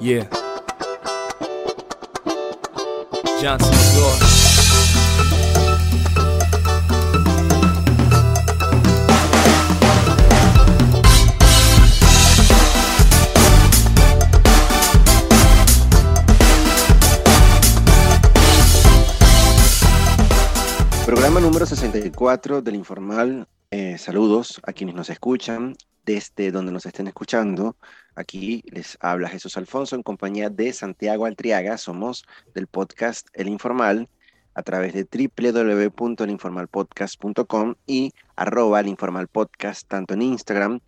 Yeah. Johnson Floor. Programa número 64 del Informal. Eh, saludos a quienes nos escuchan desde donde nos estén escuchando. Aquí les habla Jesús Alfonso en compañía de Santiago Altriaga. Somos del podcast El Informal a través de www.elinformalpodcast.com y arroba el Informal Podcast tanto en Instagram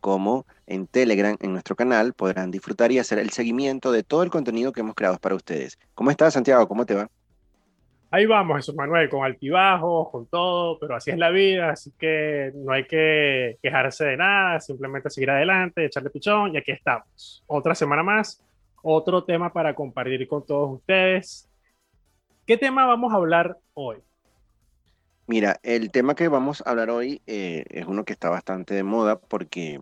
como en Telegram en nuestro canal. Podrán disfrutar y hacer el seguimiento de todo el contenido que hemos creado para ustedes. ¿Cómo estás, Santiago? ¿Cómo te va? Ahí vamos, Jesús Manuel, con altibajos, con todo, pero así es la vida, así que no hay que quejarse de nada, simplemente seguir adelante, echarle pichón y aquí estamos. Otra semana más, otro tema para compartir con todos ustedes. ¿Qué tema vamos a hablar hoy? Mira, el tema que vamos a hablar hoy eh, es uno que está bastante de moda porque,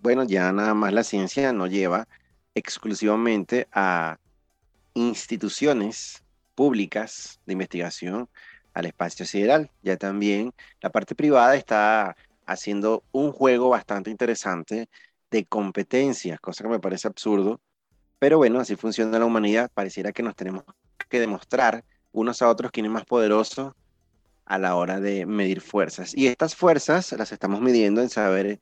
bueno, ya nada más la ciencia no lleva exclusivamente a instituciones públicas de investigación al espacio sideral. Ya también la parte privada está haciendo un juego bastante interesante de competencias, cosa que me parece absurdo. Pero bueno, así funciona la humanidad. Pareciera que nos tenemos que demostrar unos a otros quién es más poderoso a la hora de medir fuerzas. Y estas fuerzas las estamos midiendo en saber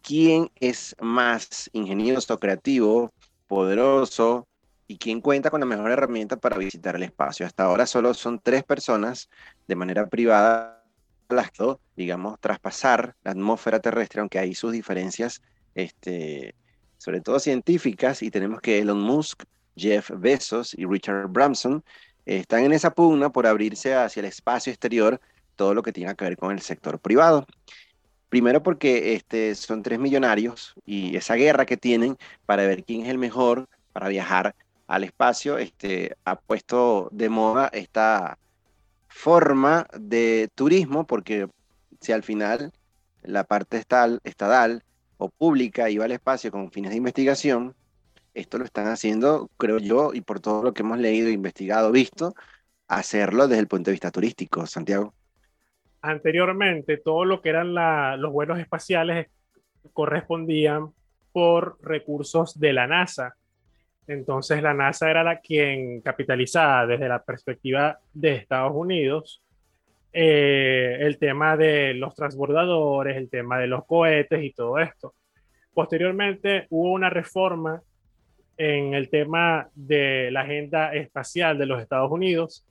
quién es más ingenioso, creativo, poderoso, y quién cuenta con la mejor herramienta para visitar el espacio. Hasta ahora solo son tres personas de manera privada las que, digamos, traspasar la atmósfera terrestre, aunque hay sus diferencias, este, sobre todo científicas, y tenemos que Elon Musk, Jeff Bezos y Richard Branson están en esa pugna por abrirse hacia el espacio exterior todo lo que tenga que ver con el sector privado. Primero porque este, son tres millonarios y esa guerra que tienen para ver quién es el mejor para viajar al espacio, este, ha puesto de moda esta forma de turismo, porque si al final la parte estatal, estadal o pública iba al espacio con fines de investigación, esto lo están haciendo, creo yo, y por todo lo que hemos leído, investigado, visto, hacerlo desde el punto de vista turístico, Santiago. Anteriormente, todo lo que eran los vuelos espaciales correspondían por recursos de la NASA entonces la NASA era la quien capitalizaba desde la perspectiva de Estados Unidos eh, el tema de los transbordadores, el tema de los cohetes y todo esto. Posteriormente hubo una reforma en el tema de la agenda espacial de los Estados Unidos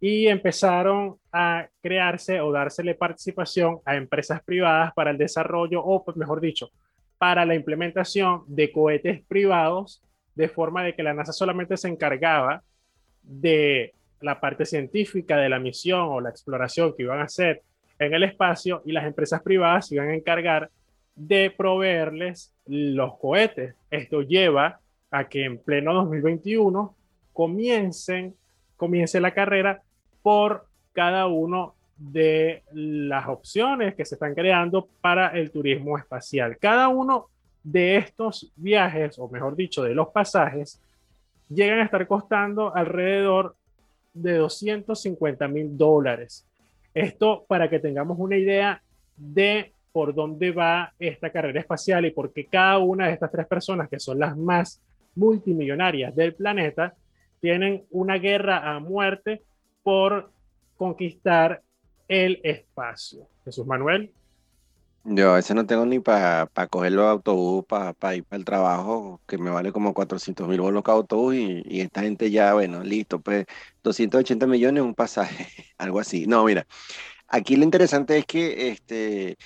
y empezaron a crearse o dársele participación a empresas privadas para el desarrollo o, mejor dicho, para la implementación de cohetes privados de forma de que la NASA solamente se encargaba de la parte científica de la misión o la exploración que iban a hacer en el espacio y las empresas privadas se iban a encargar de proveerles los cohetes. Esto lleva a que en pleno 2021 comiencen, comience la carrera por cada uno de las opciones que se están creando para el turismo espacial. Cada uno de estos viajes, o mejor dicho, de los pasajes, llegan a estar costando alrededor de 250 mil dólares. Esto para que tengamos una idea de por dónde va esta carrera espacial y por qué cada una de estas tres personas, que son las más multimillonarias del planeta, tienen una guerra a muerte por conquistar el espacio. Jesús Manuel. Yo a veces no tengo ni para coger los autobús para ir para el trabajo, que me vale como 400 mil bolos cada autobús y, esta gente ya, bueno, listo, pues 280 millones un pasaje, algo así. No, mira, aquí lo interesante es que este,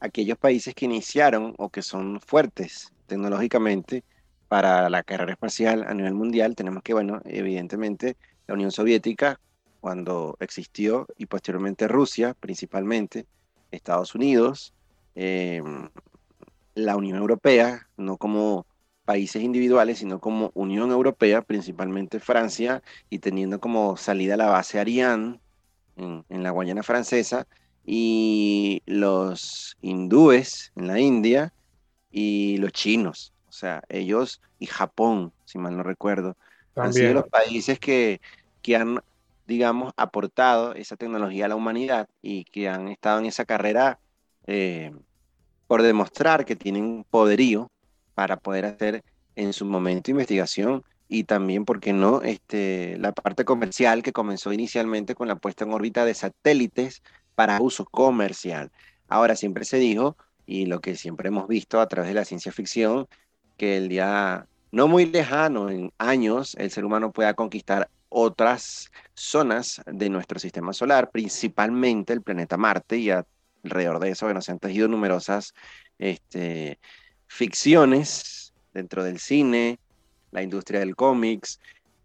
aquellos países que iniciaron o que son fuertes tecnológicamente para la carrera espacial a nivel mundial, tenemos que, bueno, evidentemente la Unión Soviética, cuando existió, y posteriormente Rusia principalmente, Estados Unidos, eh, la Unión Europea, no como países individuales, sino como Unión Europea, principalmente Francia, y teniendo como salida la base Ariane en, la Guayana francesa, y los hindúes en la India, y los chinos O sea, ellos y Japón, si mal no recuerdo, han sido los países que, que han, digamos, aportado esa tecnología a la humanidad y que han estado en esa carrera eh, por demostrar que tienen poderío para poder hacer en su momento investigación y también, ¿por qué no?, este, la parte comercial que comenzó inicialmente con la puesta en órbita de satélites para uso comercial. Ahora siempre se dijo, y lo que siempre hemos visto a través de la ciencia ficción, que el día no muy lejano, en años, el ser humano pueda conquistar otras zonas de nuestro sistema solar, principalmente el planeta Marte, y alrededor de eso que nos han tejido numerosas este, ficciones dentro del cine, la industria del cómics,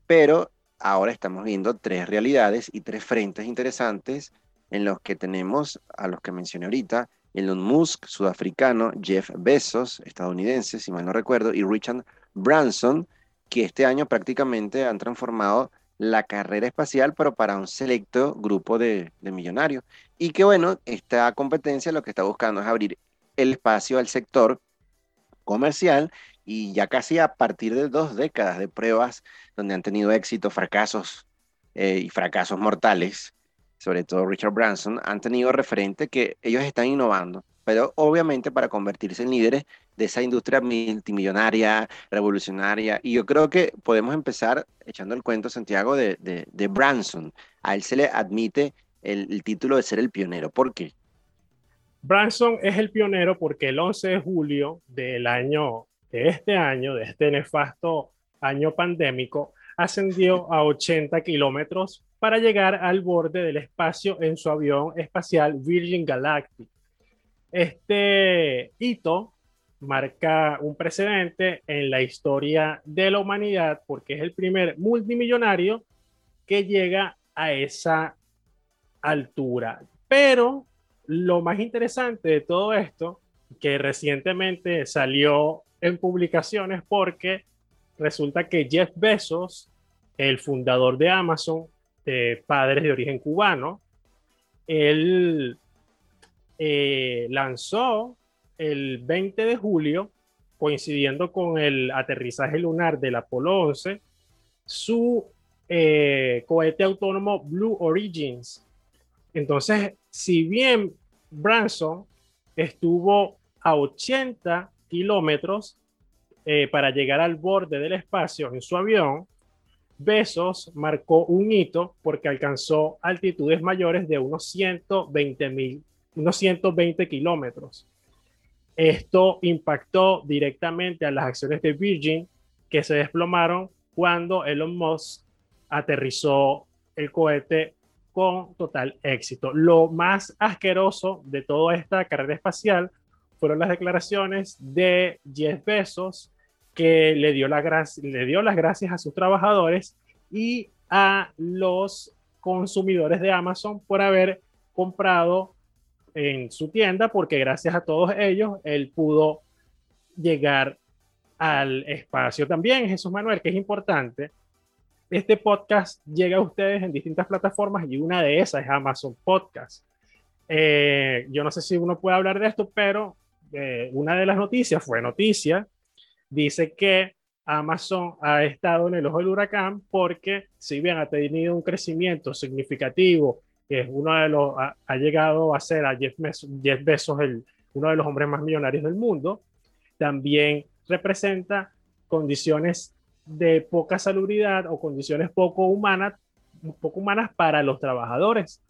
pero ahora estamos viendo tres realidades y tres frentes interesantes en los que tenemos a los que mencioné ahorita, Elon Musk, sudafricano, Jeff Bezos, estadounidense, si mal no recuerdo, y Richard Branson, que este año prácticamente han transformado la carrera espacial, pero para un selecto grupo de millonarios. Y que bueno, esta competencia lo que está buscando es abrir el espacio al sector comercial y ya casi a partir de dos décadas de pruebas donde han tenido éxito, fracasos eh, y fracasos mortales, sobre todo Richard Branson, han tenido referente que ellos están innovando, pero obviamente para convertirse en líderes de esa industria multimillonaria, revolucionaria. Y yo creo que podemos empezar echando el cuento, Santiago, de, de, Branson. A él se le admite el, el título de ser el pionero. ¿Por qué? Branson es el pionero porque el 11 de julio del año de este año, de este nefasto año pandémico, ascendió a 80 kilómetros para llegar al borde del espacio en su avión espacial Virgin Galactic. Este hito marca un precedente en la historia de la humanidad porque es el primer multimillonario que llega a esa altura. Pero lo más interesante de todo esto, que recientemente salió en publicaciones porque resulta que Jeff Bezos, el fundador de Amazon, de padres de origen cubano, él eh, lanzó el 20 de julio, coincidiendo con el aterrizaje lunar del Apolo 11, su eh, cohete autónomo Blue Origins. Entonces, si bien Branson estuvo a 80 kilómetros eh, para llegar al borde del espacio en su avión, Besos marcó un hito porque alcanzó altitudes mayores de unos 120, mil, unos 120 kilómetros. Esto impactó directamente a las acciones de Virgin que se desplomaron cuando Elon Musk aterrizó el cohete con total éxito. Lo más asqueroso de toda esta carrera espacial fueron las declaraciones de Jeff Bezos, que le dio, le dio las gracias a sus trabajadores y a los consumidores de Amazon por haber comprado en su tienda, porque gracias a todos ellos él pudo llegar al espacio. También, Jesús Manuel, que es importante, este podcast llega a ustedes en distintas plataformas y una de esas es Amazon Podcast. Eh, yo no sé si uno puede hablar de esto, pero eh, una de las noticias fue noticia, dice que Amazon ha estado en el ojo del huracán porque si bien ha tenido un crecimiento significativo, que es uno de los, ha, llegado a ser a Jeff, Bezos, el, uno de los hombres más millonarios del mundo, también representa condiciones de poca salubridad o condiciones poco humanas, poco humanas para los trabajadores.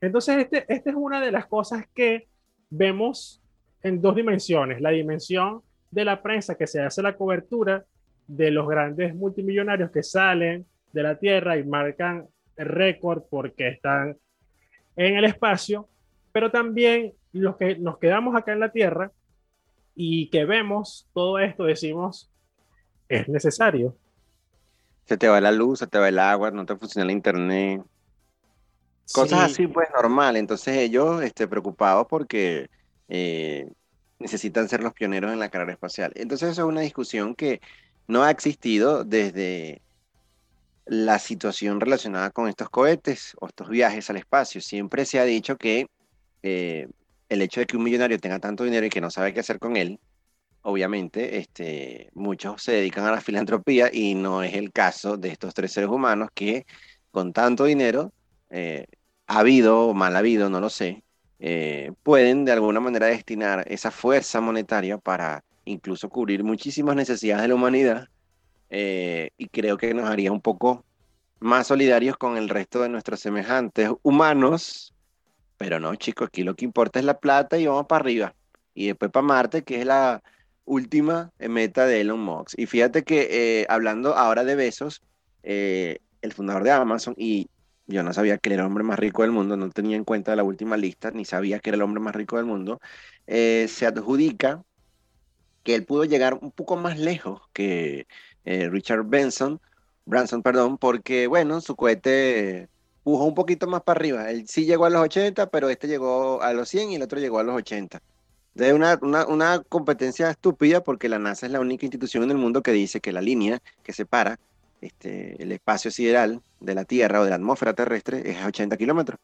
Entonces, este, esta es una de las cosas que vemos en dos dimensiones. La dimensión de la prensa que se hace la cobertura de los grandes multimillonarios que salen de la Tierra y marcan récord porque están en el espacio, pero también los que nos quedamos acá en la Tierra y que vemos todo esto, decimos, es necesario. Se te va la luz, se te va el agua, no te funciona el internet. Cosas así, pues normal. Entonces ellos este, preocupados porque eh, necesitan ser los pioneros en la carrera espacial. Entonces eso es una discusión que no ha existido desde la situación relacionada con estos cohetes o estos viajes al espacio. Siempre se ha dicho que eh, el hecho de que un millonario tenga tanto dinero y que no sabe qué hacer con él, obviamente, este, muchos se dedican a la filantropía y no es el caso de estos tres seres humanos que con tanto dinero, eh, habido o mal habido, no lo sé, eh, pueden de alguna manera destinar esa fuerza monetaria para incluso cubrir muchísimas necesidades de la humanidad eh, y creo que nos haría un poco más solidarios con el resto de nuestros semejantes humanos, pero no, chicos, aquí lo que importa es la plata y vamos para arriba. Y después para Marte, que es la última meta de Elon Musk. Y fíjate que hablando ahora de besos, el fundador de Amazon, y yo no sabía que era el hombre más rico del mundo, no tenía en cuenta la última lista, ni sabía que era el hombre más rico del mundo, eh, se adjudica que él pudo llegar un poco más lejos que eh, Richard Benson, Branson, perdón, porque, bueno, su cohete pujó un poquito más para arriba. Él sí llegó a los 80, pero este llegó a los 100 y el otro llegó a los 80. Una, una, una competencia estúpida porque la NASA es la única institución en el mundo que dice que la línea que separa este, el espacio sideral de la Tierra o de la atmósfera terrestre es a 80 kilómetros.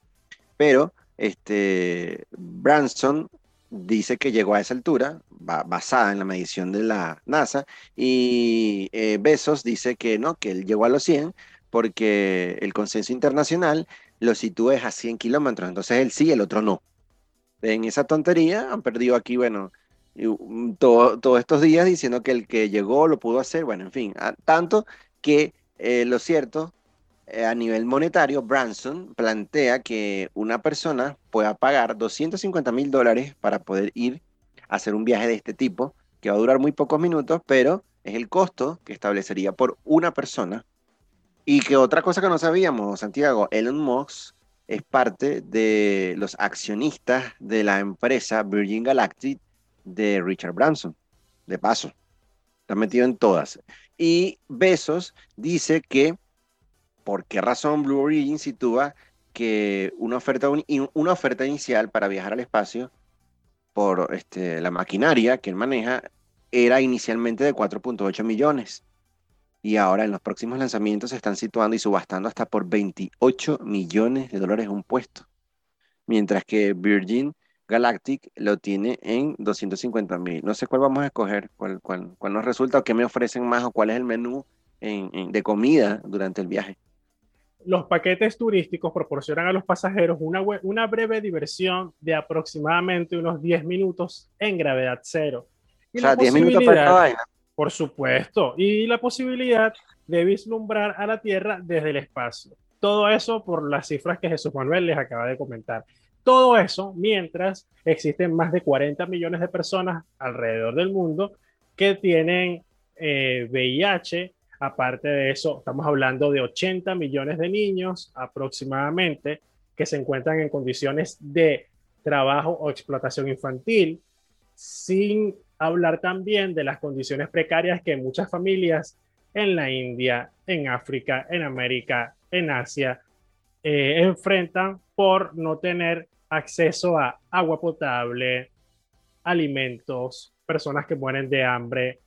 Pero este, Branson dice que llegó a esa altura, basada en la medición de la NASA, y eh, Besos dice que no, que él llegó a los 100 porque el consenso internacional lo sitúa a 100 kilómetros, entonces él sí, el otro no. En esa tontería han perdido aquí, bueno, todos estos días diciendo que el que llegó lo pudo hacer, bueno, en fin, tanto que eh, lo cierto, eh, a nivel monetario, Branson plantea que una persona pueda pagar 250 mil dólares para poder ir a hacer un viaje de este tipo, que va a durar muy pocos minutos, pero es el costo que establecería por una persona. Y que otra cosa que no sabíamos, Santiago, Elon Musk es parte de los accionistas de la empresa Virgin Galactic de Richard Branson, de paso. Está metido en todas. Y Besos dice que, ¿por qué razón Blue Origin sitúa que una oferta, una oferta inicial para viajar al espacio por este, la maquinaria que él maneja era inicialmente de 4.8 millones? Y ahora en los próximos lanzamientos se están situando y subastando hasta por 28 millones de dólares un puesto. Mientras que Virgin Galactic lo tiene en 250 mil. No sé cuál vamos a escoger, cuál, cuál, cuál, nos resulta o qué me ofrecen más o cuál es el menú de comida durante el viaje. Los paquetes turísticos proporcionan a los pasajeros una, una breve diversión de aproximadamente unos 10 minutos en gravedad cero. o sea, 10 minutos para vaina. Por supuesto. Y la posibilidad de vislumbrar a la Tierra desde el espacio. Todo eso por las cifras que Jesús Manuel les acaba de comentar. Todo eso mientras existen más de 40 millones de personas alrededor del mundo que tienen VIH. Eh, Aparte de eso, estamos hablando de 80 millones de niños aproximadamente que se encuentran en condiciones de trabajo o explotación infantil, sin hablar también de las condiciones precarias que muchas familias en la India, en África, en América, en Asia, eh, enfrentan por no tener acceso a agua potable, alimentos, personas que mueren de hambre,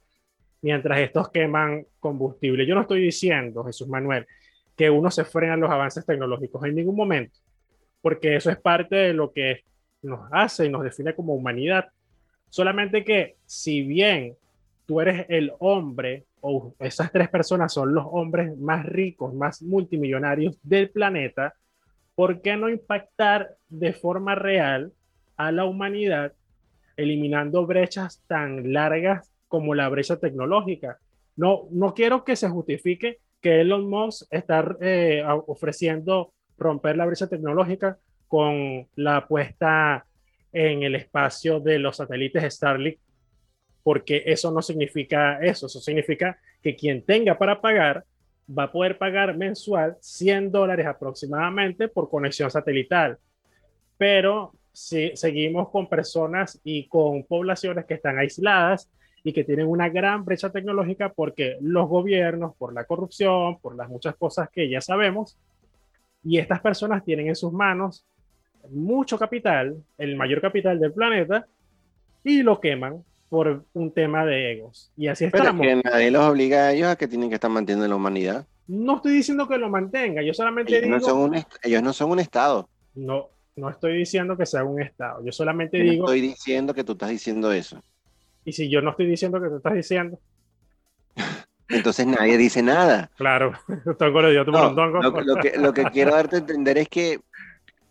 mientras estos queman combustible. Yo no estoy diciendo, Jesús Manuel, que uno se frena los avances tecnológicos en ningún momento, porque eso es parte de lo que nos hace y nos define como humanidad. Solamente que si bien tú eres el hombre o esas tres personas son los hombres más ricos, más multimillonarios del planeta, ¿por qué no impactar de forma real a la humanidad eliminando brechas tan largas como la brecha tecnológica? No, no quiero que se justifique que Elon Musk está eh, ofreciendo romper la brecha tecnológica con la puesta en el espacio de los satélites Starlink, porque eso no significa eso, eso significa que quien tenga para pagar va a poder pagar mensual 100 dólares aproximadamente por conexión satelital. Pero si seguimos con personas y con poblaciones que están aisladas y que tienen una gran brecha tecnológica porque los gobiernos, por la corrupción, por las muchas cosas que ya sabemos, y estas personas tienen en sus manos mucho capital, el mayor capital del planeta, y lo queman por un tema de egos. Y así Pero estamos. que nadie los obliga a ellos a que tienen que estar manteniendo la humanidad. No estoy diciendo que lo mantenga, yo solamente ellos digo... No son un ellos no son un Estado. No, no estoy diciendo que sea un Estado, yo solamente yo digo... estoy diciendo que tú estás diciendo eso. Y si yo no estoy diciendo que tú estás diciendo, Entonces nadie dice nada. claro, tongo dio tu No, lo, lo que, lo que quiero darte a entender es que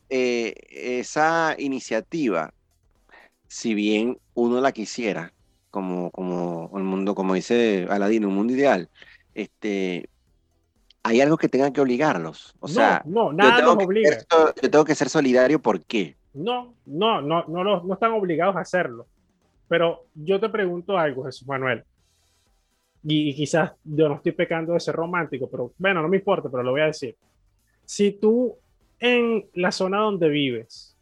eh, esa iniciativa, si bien uno la quisiera, como, como el mundo, como dice Aladino, un mundo ideal, este, hay algo que tenga que obligarlos. O sea, no, no, yo nada que obliga. ser, yo tengo que ser solidario, ¿por qué? No, no, no, no, los- no están obligados a hacerlo. Pero yo te pregunto algo, Jesús Manuel. Y, y quizás yo no estoy pecando de ser romántico, pero bueno, no me importa, pero lo voy a decir. Si tú en la zona donde vives,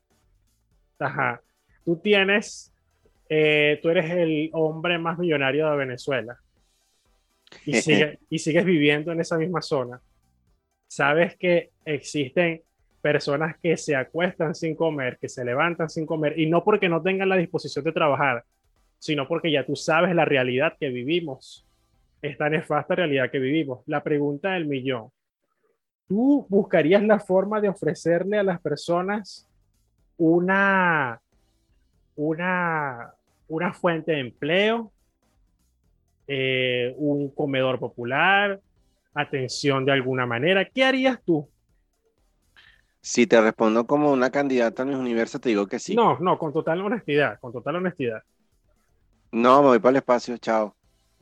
ajá, tú tienes, eh, tú eres el hombre más millonario de Venezuela. Y, sigue- y sigues viviendo en esa misma zona, sabes que existen personas que se acuestan sin comer, que se levantan sin comer, y no porque no tengan la disposición de trabajar, sino porque ya tú sabes la realidad que vivimos, esta nefasta realidad que vivimos. La pregunta del millón, ¿tú buscarías la forma de ofrecerle a las personas una, una, una fuente de empleo, eh, un comedor popular, atención de alguna manera? ¿Qué harías tú? Si te respondo como una candidata a mi universo, te digo que sí. No, no, con total honestidad, con total honestidad. No, me voy para el espacio, chao.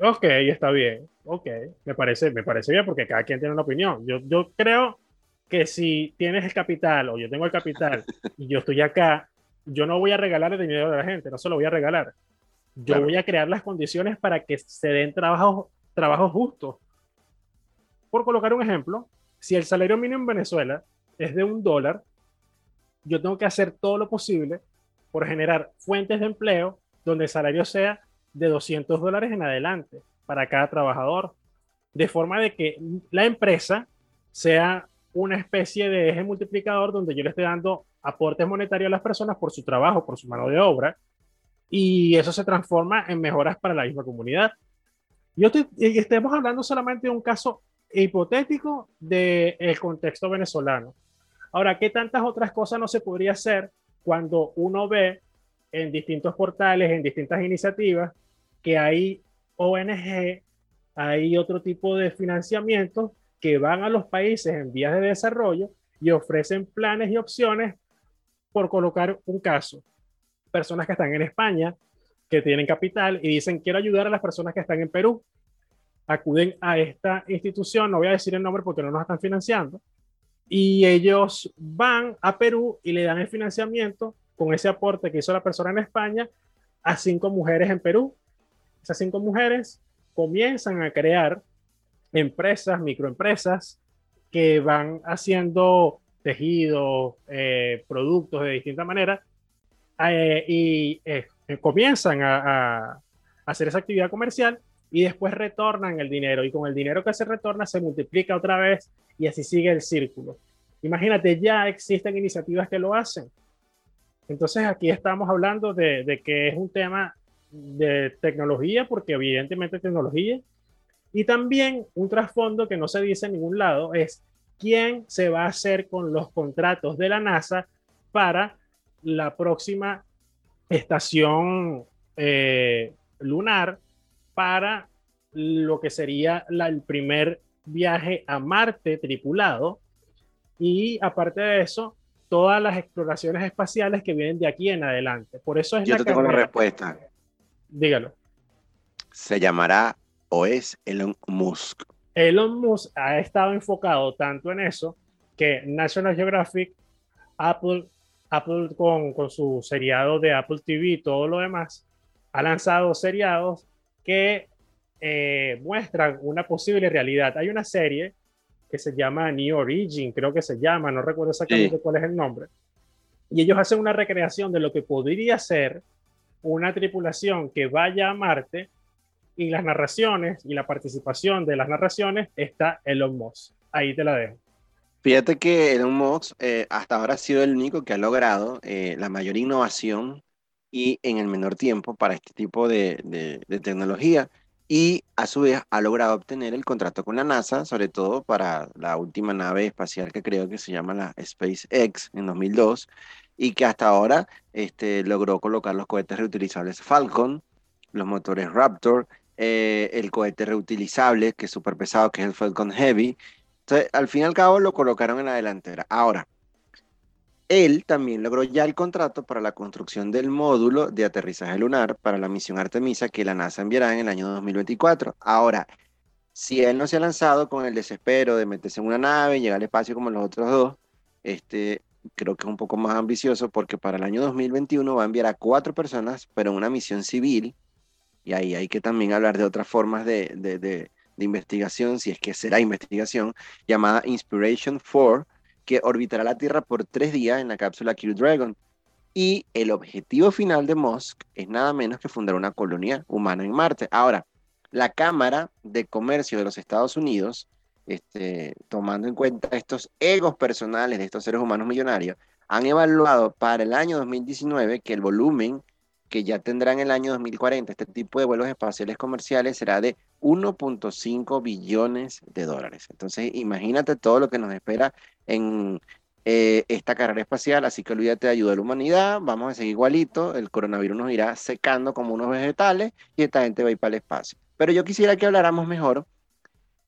Ok, está bien. Ok, me parece, me parece bien porque cada quien tiene una opinión. Yo, yo creo que si tienes el capital o yo tengo el capital y yo estoy acá, yo no voy a regalar el dinero de la gente, no se lo voy a regalar. Yo Claro. voy a crear las condiciones para que se den trabajos, trabajos justos. Por colocar un ejemplo, si el salario mínimo en Venezuela es de un dólar, yo tengo que hacer todo lo posible por generar fuentes de empleo donde el salario sea de 200 dólares en adelante para cada trabajador, de forma de que la empresa sea una especie de eje multiplicador donde yo le esté dando aportes monetarios a las personas por su trabajo, por su mano de obra, y eso se transforma en mejoras para la misma comunidad. Yo estoy, hablando solamente de un caso hipotético del contexto venezolano. Ahora, ¿qué tantas otras cosas no se podría hacer cuando uno ve en distintos portales, en distintas iniciativas, que hay ONG, hay otro tipo de financiamiento que van a los países en vías de desarrollo y ofrecen planes y opciones por colocar un caso. Personas que están en España, que tienen capital y dicen, quiero ayudar a las personas que están en Perú. Acuden a esta institución, no voy a decir el nombre porque no nos están financiando, y ellos van a Perú y le dan el financiamiento con ese aporte que hizo la persona en España a cinco mujeres en Perú. Esas cinco mujeres comienzan a crear empresas, microempresas, que van haciendo tejidos, eh, productos de distinta manera, eh, y eh, comienzan a, a hacer esa actividad comercial y después retornan el dinero. Y con el dinero que se retorna se multiplica otra vez y así sigue el círculo. Imagínate, ya existen iniciativas que lo hacen. Entonces aquí estamos hablando de, de que es un tema de tecnología, porque evidentemente tecnología, y también un trasfondo que no se dice en ningún lado es quién se va a hacer con los contratos de la NASA para la próxima estación eh, lunar para lo que sería la- el primer viaje a Marte tripulado y aparte de eso todas las exploraciones espaciales que vienen de aquí en adelante. Por eso es Yo la te tengo la carrera. respuesta. Dígalo. Se llamará o es Elon Musk. Elon Musk ha estado enfocado tanto en eso que National Geographic, Apple, Apple con, con su seriado de Apple TV y todo lo demás, ha lanzado seriados que eh, muestran una posible realidad. Hay una serie que se llama New Origin, creo que se llama, no recuerdo exactamente cuál es el nombre, y ellos hacen una recreación de lo que podría ser una tripulación que vaya a Marte y las narraciones y la participación de las narraciones está Elon Musk. Ahí te la dejo. Fíjate que Elon Musk eh, hasta ahora ha sido el único que ha logrado eh, la mayor innovación y en el menor tiempo para este tipo de, de- de tecnología y a su vez ha logrado obtener el contrato con la NASA, sobre todo para la última nave espacial que creo que se llama la SpaceX en 2002 y que hasta ahora este, logró colocar los cohetes reutilizables Falcon los motores Raptor, eh, el cohete reutilizable, que es súper pesado, que es el Falcon Heavy. Entonces, al fin y al cabo lo colocaron en la delantera. Ahora, él también logró ya el contrato para la construcción del módulo de aterrizaje lunar para la misión Artemisa que la NASA enviará en el año 2024. Ahora, si él no se ha lanzado con el desespero de meterse en una nave y llegar al espacio como los otros dos, este, creo que es un poco más ambicioso porque para el año 2021 va a enviar a cuatro personas, pero en una misión civil, y ahí hay que también hablar de otras formas de, de, de, investigación, si es que será investigación, llamada Inspiration 4, que orbitará la Tierra por tres días en la cápsula Crew Dragon. Y el objetivo final de Musk es nada menos que fundar una colonia humana en Marte. Ahora, la Cámara de Comercio de los Estados Unidos, este, tomando en cuenta estos egos personales de estos seres humanos millonarios, han evaluado para el año 2019 que el volumen que ya tendrá en el año 2040 este tipo de vuelos espaciales comerciales será de 1.5 billones de dólares. Entonces, imagínate todo lo que nos espera en eh, esta carrera espacial, así que olvídate de ayuda a la humanidad, vamos a seguir igualito, el coronavirus nos irá secando como unos vegetales y esta gente va a ir para el espacio. Pero yo quisiera que habláramos mejor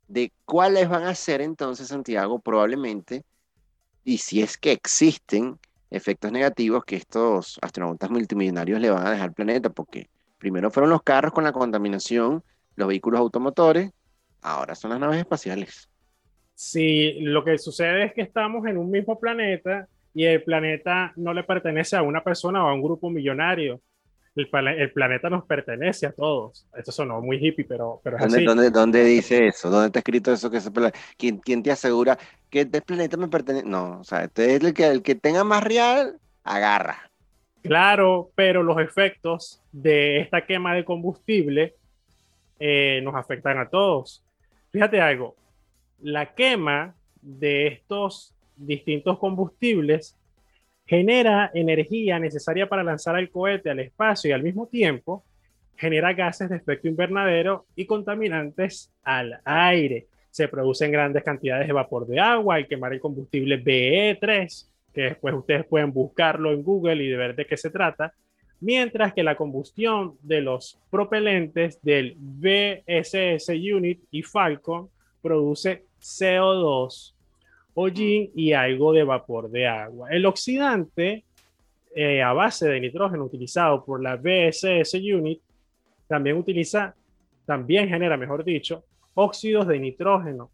de cuáles van a ser entonces, Santiago, probablemente, y si es que existen efectos negativos que estos astronautas multimillonarios le van a dejar al planeta, porque primero fueron los carros con la contaminación, los vehículos automotores, ahora son las naves espaciales. Sí, lo que sucede es que estamos en un mismo planeta y el planeta no le pertenece a una persona o a un grupo millonario. El, el planeta nos pertenece a todos. Esto sonó muy hippie, pero, pero es ¿Dónde, así. ¿dónde, ¿Dónde dice eso? ¿Dónde está escrito eso? Que ese ¿Quién, quién te asegura que este planeta me pertenece? No, o sea, este es el que, el que tenga más real, agarra. Claro, pero los efectos de esta quema de combustible eh, nos afectan a todos. Fíjate algo, la quema de estos distintos combustibles genera energía necesaria para lanzar el cohete al espacio y al mismo tiempo genera gases de efecto invernadero y contaminantes al aire. Se producen grandes cantidades de vapor de agua al quemar el combustible BE3, que después ustedes pueden buscarlo en Google y ver de qué se trata, mientras que la combustión de los propelentes del VSS Unit y Falcon produce CO2, hollín y algo de vapor de agua. El oxidante eh, a base de nitrógeno utilizado por la VSS Unit también utiliza, también genera, mejor dicho, óxidos de nitrógeno,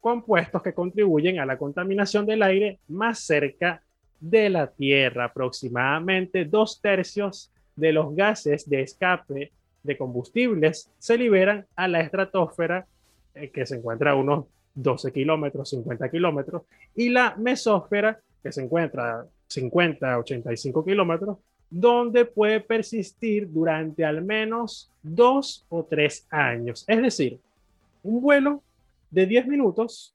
compuestos que contribuyen a la contaminación del aire más cerca de la Tierra. Aproximadamente dos tercios de los gases de escape de combustibles se liberan a la estratosfera, eh, que se encuentra a unos 12 kilómetros, 50 kilómetros, y la mesósfera, que se encuentra a 50, 85 kilómetros, donde puede persistir durante al menos dos o tres años. Es decir, un vuelo de 10 minutos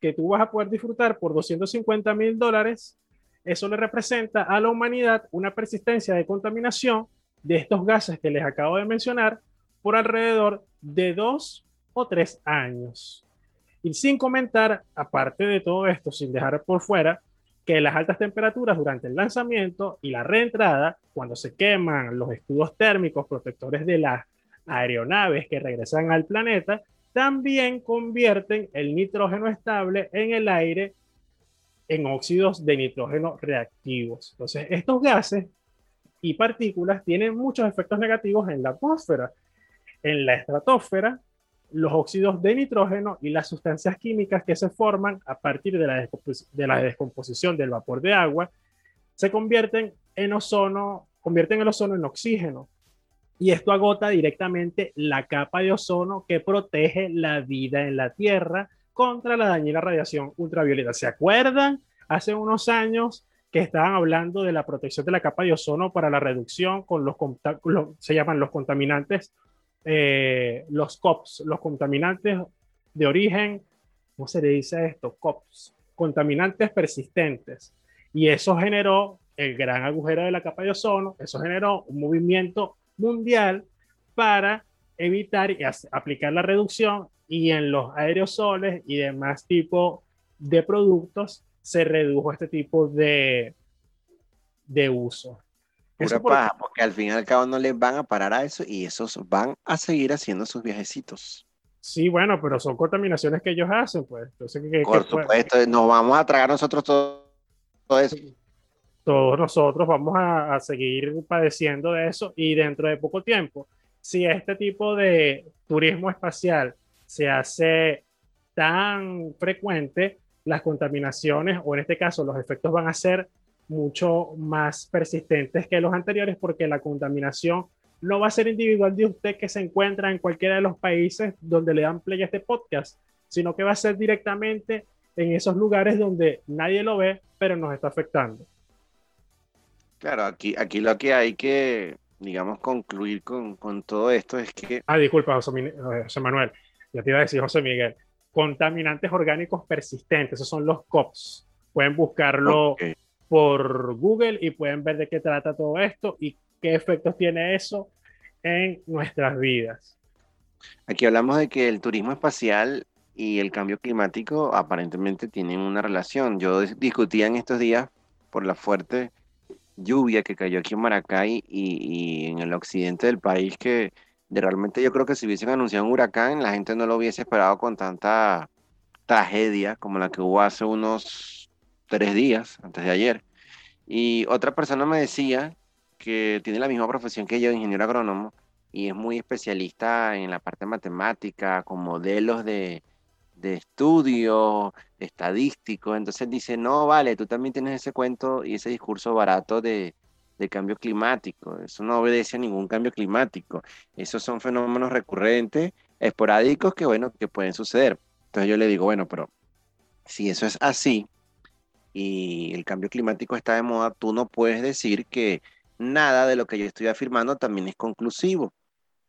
que tú vas a poder disfrutar por 250 mil dólares, eso le representa a la humanidad una persistencia de contaminación de estos gases que les acabo de mencionar por alrededor de dos o tres años. Y sin comentar, aparte de todo esto, sin dejar por fuera, que las altas temperaturas durante el lanzamiento y la reentrada, cuando se queman los escudos térmicos protectores de las aeronaves que regresan al planeta, también convierten el nitrógeno estable en el aire en óxidos de nitrógeno reactivos. Entonces, estos gases y partículas tienen muchos efectos negativos en la atmósfera. En la estratosfera, los óxidos de nitrógeno y las sustancias químicas que se forman a partir de la, descompos de la descomposición del vapor de agua se convierten en ozono, convierten el ozono en oxígeno. Y esto agota directamente la capa de ozono que protege la vida en la Tierra contra la dañina radiación ultravioleta. ¿Se acuerdan? Hace unos años que estaban hablando de la protección de la capa de ozono para la reducción con los, los se llaman los contaminantes eh, los COPS, los contaminantes de origen, ¿cómo se le dice esto? COPS, contaminantes persistentes. Y eso generó el gran agujero de la capa de ozono, eso generó un movimiento mundial para evitar y aplicar la reducción y en los aerosoles y demás tipo de productos se redujo este tipo de, de uso. Eso Pura por- paja, porque al fin y al cabo no les van a parar a eso y esos van a seguir haciendo sus viajecitos. Sí, bueno, pero son contaminaciones que ellos hacen, pues. Entonces, que- Por pues, supuesto, nos vamos a tragar nosotros todo, todo eso. todos nosotros vamos a, a seguir padeciendo de eso y dentro de poco tiempo, si este tipo de turismo espacial se hace tan frecuente, las contaminaciones o en este caso los efectos van a ser mucho más persistentes que los anteriores porque la contaminación no va a ser individual de usted que se encuentra en cualquiera de los países donde le dan play a este podcast, sino que va a ser directamente en esos lugares donde nadie lo ve, pero nos está afectando. Claro, aquí, aquí lo que hay que, digamos, concluir con, con todo esto es que Ah, disculpa, José, José Manuel. Ya te iba a decir, José Miguel. Contaminantes orgánicos persistentes, esos son los COPS. Pueden buscarlo Ok. Por Google y pueden ver de qué trata todo esto y qué efectos tiene eso en nuestras vidas. Aquí hablamos de que el turismo espacial y el cambio climático aparentemente tienen una relación. Yo dis- discutía en estos días por la fuerte lluvia que cayó aquí en Maracay y, en el occidente del país que realmente yo creo que si hubiesen anunciado un huracán, la gente no lo hubiese esperado con tanta tragedia como la que hubo hace unos tres días, antes de ayer. Y otra persona me decía que tiene la misma profesión que yo, ingeniero agrónomo, y es muy especialista en la parte matemática, con modelos de, de estudio, estadístico. Entonces dice, no, vale, tú también tienes ese cuento y ese discurso barato de, de cambio climático. Eso no obedece a ningún cambio climático. Esos son fenómenos recurrentes, esporádicos, que bueno, que pueden suceder. Entonces yo le digo, bueno, pero si eso es así y el cambio climático está de moda, tú no puedes decir que nada de lo que yo estoy afirmando también es conclusivo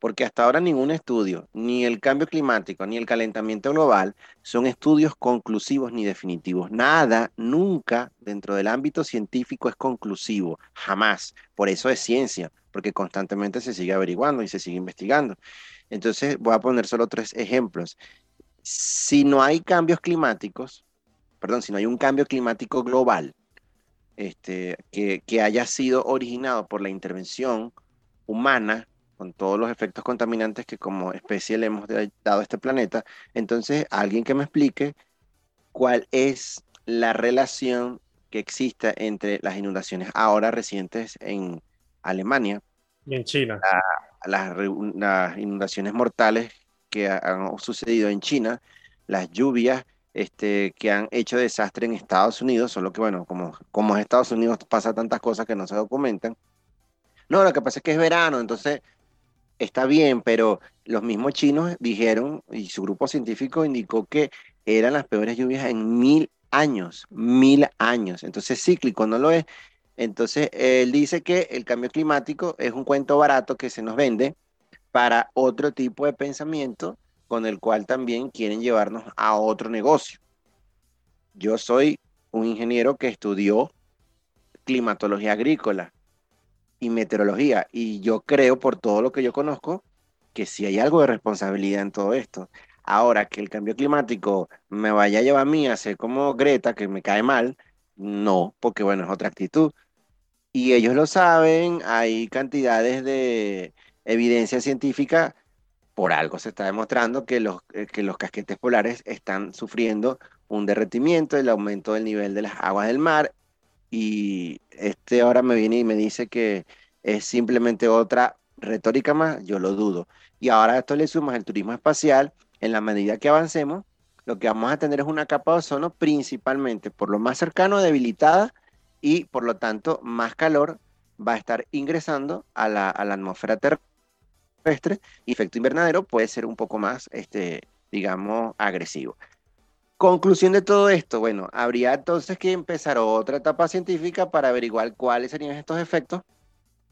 porque hasta ahora ningún estudio, ni el cambio climático, ni el calentamiento global, son estudios conclusivos ni definitivos. Nada, nunca dentro del ámbito científico es conclusivo, jamás. Por eso es ciencia, porque constantemente se sigue averiguando y se sigue investigando. Entonces, voy a poner solo tres ejemplos. Si no hay cambios climáticos, perdón, si no hay un cambio climático global, este, que, que haya sido originado por la intervención humana, con todos los efectos contaminantes que como especie le hemos dado a este planeta. Entonces, alguien que me explique cuál es la relación que existe entre las inundaciones ahora recientes en Alemania, Y en China. las, inundaciones mortales que ha- han sucedido en China, las lluvias este, que han hecho desastre en Estados Unidos, solo que bueno, como, como en Estados Unidos pasa tantas cosas que no se documentan. No, lo que pasa es que es verano, entonces está bien, pero los mismos chinos dijeron, y su grupo científico indicó que eran las peores lluvias en mil años, mil años. Entonces cíclico no lo es. Entonces él dice que el cambio climático es un cuento barato que se nos vende para otro tipo de pensamiento con el cual también quieren llevarnos a otro negocio. Yo soy un ingeniero que estudió climatología agrícola y meteorología. Y yo creo, por todo lo que yo conozco, que sí hay algo de responsabilidad en todo esto. Ahora, que el cambio climático me vaya a llevar a mí a ser como Greta, que me cae mal, no, porque bueno, es otra actitud. Y ellos lo saben, hay cantidades de evidencia científica, por algo se está demostrando que los, eh, que los casquetes polares están sufriendo un derretimiento, el aumento del nivel de las aguas del mar, y este ahora me viene y me dice que es simplemente otra retórica más, yo lo dudo. Y ahora a esto le sumas el turismo espacial, en la medida que avancemos, lo que vamos a tener es una capa de ozono principalmente por lo más cercano debilitada y por lo tanto más calor va a estar ingresando a la, a la atmósfera terrestre y efecto invernadero puede ser un poco más, este, digamos, agresivo. Conclusión de todo esto, bueno, habría entonces que empezar otra etapa científica para averiguar cuáles serían estos efectos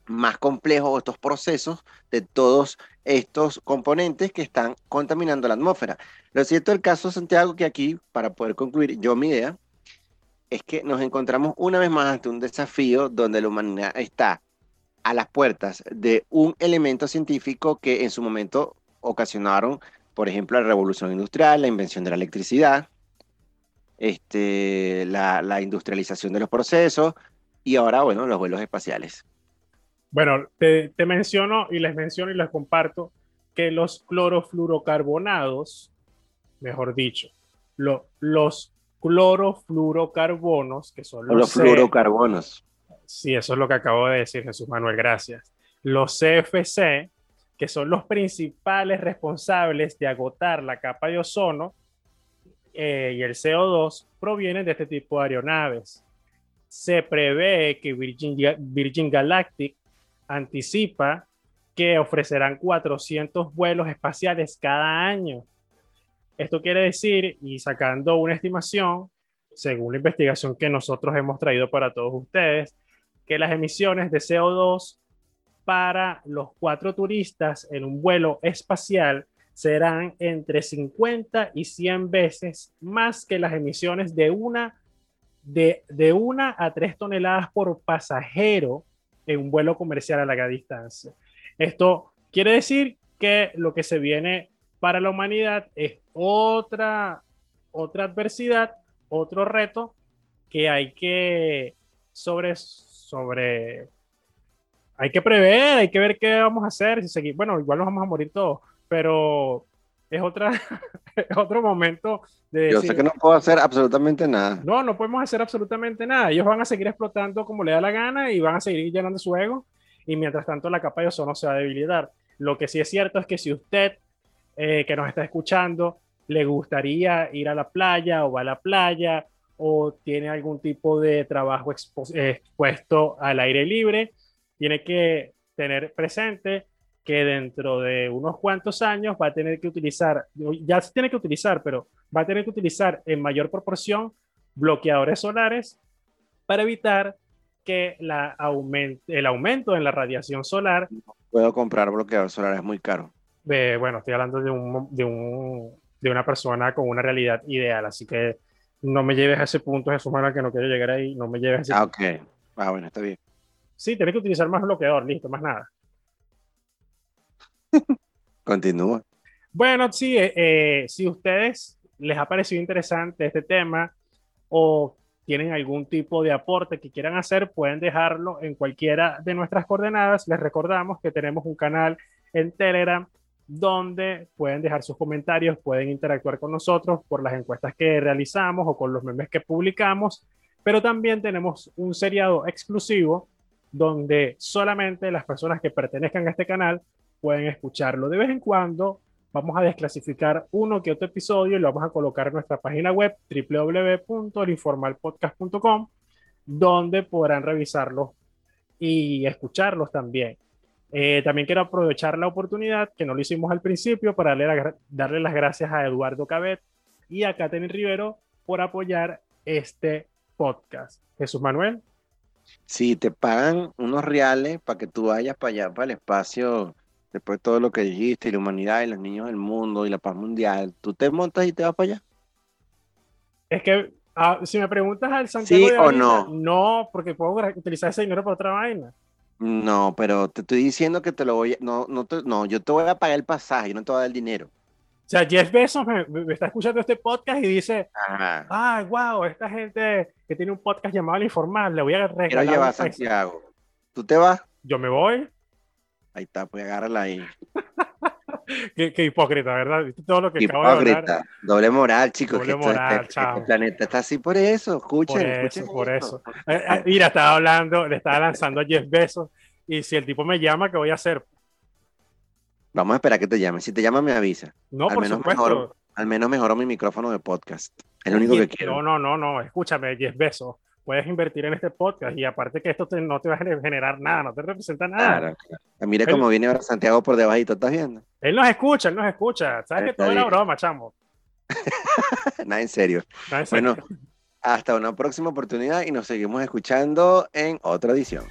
más complejos, estos procesos de todos estos componentes que están contaminando la atmósfera. Lo cierto del caso, Santiago, que aquí, para poder concluir yo mi idea, es que nos encontramos una vez más ante un desafío donde la humanidad está a las puertas de un elemento científico que en su momento ocasionaron, por ejemplo, la revolución industrial, la invención de la electricidad, este, la, la industrialización de los procesos y ahora, bueno, los vuelos espaciales. Bueno, te, te menciono y les menciono y les comparto que los clorofluorocarbonados, mejor dicho, lo- los clorofluorocarbonos, que son los, los fluorocarbonos. Sí, eso es lo que acabo de decir, Jesús Manuel, gracias. Los CFC, que son los principales responsables de agotar la capa de ozono, eh, y el CO2 provienen de este tipo de aeronaves. Se prevé que Virgin, Virgin Galactic anticipa que ofrecerán 400 vuelos espaciales cada año. Esto quiere decir, y sacando una estimación, según la investigación que nosotros hemos traído para todos ustedes, que las emisiones de CO2 para los cuatro turistas en un vuelo espacial serán entre 50 y 100 veces más que las emisiones de una, de, de una a tres toneladas por pasajero en un vuelo comercial a larga distancia. Esto quiere decir que lo que se viene para la humanidad es otra, otra adversidad, otro reto que hay que sobre, sobre, hay que prever, hay que ver qué vamos a hacer. Si seguir, bueno, igual nos vamos a morir todos, pero es otra, es otro momento de Yo decir, sé que no puedo hacer absolutamente nada. no, no podemos hacer absolutamente nada. Ellos van a seguir explotando como le da la gana y van a seguir llenando su ego. Y mientras tanto, la capa de ozono se va a debilitar. Lo que sí es cierto es que si usted eh, que nos está escuchando le gustaría ir a la playa o va a la playa o tiene algún tipo de trabajo expuesto al aire libre, tiene que tener presente que dentro de unos cuantos años va a tener que utilizar, ya se tiene que utilizar, pero va a tener que utilizar en mayor proporción bloqueadores solares para evitar que la el aumento en la radiación solar, Puedo comprar bloqueador solar, es muy caro. de, bueno, estoy hablando de, un, de, un, de una persona con una realidad ideal, así que no me lleves a ese punto, Jesús Manuel, que no quiero llegar ahí, no me lleves a ese Ah, ok. Ah, bueno, está bien. Sí, tienes que utilizar más bloqueador, listo, más nada. Continúa. Bueno, sí, eh, eh, si ustedes les ha parecido interesante este tema o tienen algún tipo de aporte que quieran hacer, pueden dejarlo en cualquiera de nuestras coordenadas. Les recordamos que tenemos un canal en Telegram donde pueden dejar sus comentarios, pueden interactuar con nosotros por las encuestas que realizamos o con los memes que publicamos, pero también tenemos un seriado exclusivo donde solamente las personas que pertenezcan a este canal pueden escucharlo. De vez en cuando vamos a desclasificar uno que otro episodio y lo vamos a colocar en nuestra página web www.elinformalpodcast.com donde podrán revisarlos y escucharlos también. Eh, también quiero aprovechar la oportunidad, que no lo hicimos al principio, para darle, la- darle las gracias a Eduardo Cabet y a Katherine Rivero por apoyar este podcast. Jesús Manuel. Si te pagan unos reales para que tú vayas para allá, para el espacio, después de todo lo que dijiste, y la humanidad, y los niños del mundo, y la paz mundial, tú te montas y te vas para allá. Es que ah, si me preguntas al Santiago ¿Sí de o no? No, porque puedo utilizar ese dinero para otra vaina. No, pero te estoy diciendo que te lo voy a... No, no, te- no, yo te voy a pagar el pasaje, yo no te voy a dar el dinero. O sea, Jeff Bezos me, me está escuchando este podcast y dice, Ajá. ah, wow, esta gente que tiene un podcast llamado El Informal, le voy a Quiero regalar llevar a un peso". Santiago. ¿Tú te vas? Yo me voy. Ahí está, pues agárrala ahí. Qué, qué hipócrita, ¿verdad? ¿Viste todo lo que acabo de hablar? Hipócrita. Doble moral, chicos. Doble esto- moral, este, este chao. planeta está así por eso. Escuchen, Por eso, escuchen por esto. Eh, eh, mira, estaba hablando, le estaba lanzando a Jeff Bezos y si el tipo me llama, ¿qué voy a hacer? Vamos a esperar que te llame. Si te llama, me avisa. No, Al por menos supuesto. Al menos mejoró mi micrófono de podcast. Es lo único que quiero. No, no, no, no, escúchame, 10 besos. Puedes invertir en este podcast y aparte que esto te- no te va a gener- generar nada, no te representa nada. Claro, claro. Mira cómo viene ahora Santiago por debajito, ¿estás viendo? Él nos escucha, él nos escucha. Sabes que todo era broma, chamo. Nada, en serio. No, en serio. Bueno, hasta una próxima oportunidad y nos seguimos escuchando en otra edición.